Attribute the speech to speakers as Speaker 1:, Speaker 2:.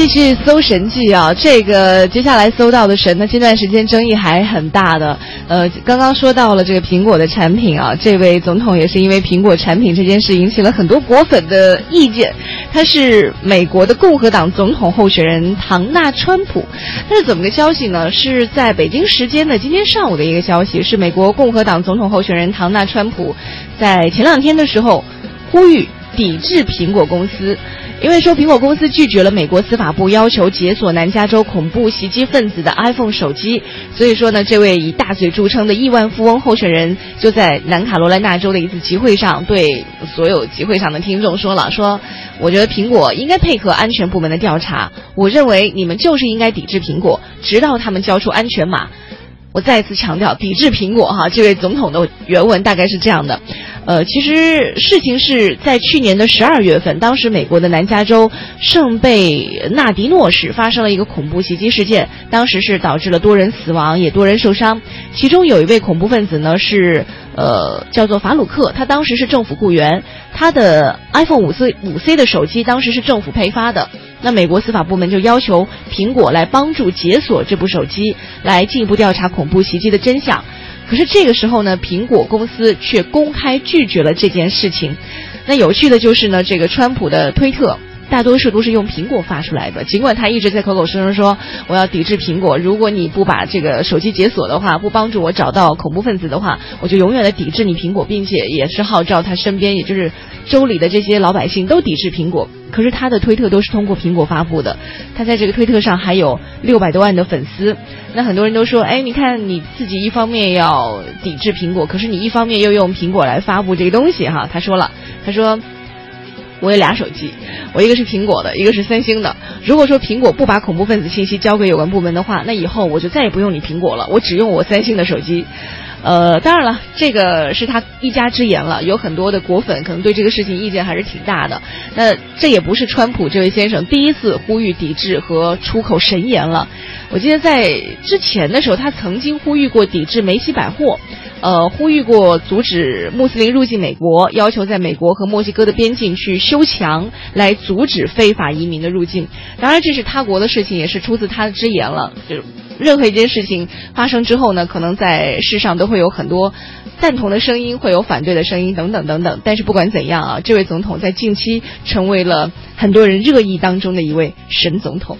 Speaker 1: 继续搜神迹啊！这个接下来搜到的神呢，这段时间争议还很大的。呃，刚刚说到了这个苹果的产品啊，这位总统也是因为苹果产品这件事引起了很多果粉的意见。他是美国的共和党总统候选人唐纳川普。那是怎么个消息呢？是在北京时间的今天上午的一个消息，是美国共和党总统候选人唐纳川普在前两天的时候呼吁抵制苹果公司。因为说苹果公司拒绝了美国司法部要求解锁南加州恐怖袭击分子的 iPhone 手机，所以说呢，这位以大嘴著称的亿万富翁候选人就在南卡罗来纳州的一次集会上对所有集会上的听众说了：“说我觉得苹果应该配合安全部门的调查，我认为你们就是应该抵制苹果，直到他们交出安全码。”我再次强调，抵制苹果哈，这位总统的原文大概是这样的。呃，其实事情是在去年的十二月份，当时美国的南加州圣贝纳迪诺市发生了一个恐怖袭击事件，当时是导致了多人死亡，也多人受伤。其中有一位恐怖分子呢是呃叫做法鲁克，他当时是政府雇员，他的 iPhone 五 C 五 C 的手机当时是政府配发的。那美国司法部门就要求苹果来帮助解锁这部手机，来进一步调查恐怖袭击的真相。可是这个时候呢，苹果公司却公开拒绝了这件事情。那有趣的就是呢，这个川普的推特大多数都是用苹果发出来的，尽管他一直在口口声声说我要抵制苹果，如果你不把这个手机解锁的话，不帮助我找到恐怖分子的话，我就永远的抵制你苹果，并且也是号召他身边，也就是州里的这些老百姓都抵制苹果。可是他的推特都是通过苹果发布的，他在这个推特上还有六百多万的粉丝。那很多人都说，哎，你看你自己一方面要抵制苹果，可是你一方面又用苹果来发布这个东西哈。他说了，他说我有俩手机，我一个是苹果的，一个是三星的。如果说苹果不把恐怖分子信息交给有关部门的话，那以后我就再也不用你苹果了，我只用我三星的手机。呃，当然了，这个是他一家之言了。有很多的果粉可能对这个事情意见还是挺大的。那这也不是川普这位先生第一次呼吁抵制和出口神言了。我记得在之前的时候，他曾经呼吁过抵制梅西百货，呃，呼吁过阻止穆斯林入境美国，要求在美国和墨西哥的边境去修墙来阻止非法移民的入境。当然，这是他国的事情，也是出自他的之言了。就。任何一件事情发生之后呢，可能在世上都会有很多赞同的声音，会有反对的声音，等等等等。但是不管怎样啊，这位总统在近期成为了很多人热议当中的一位神总统。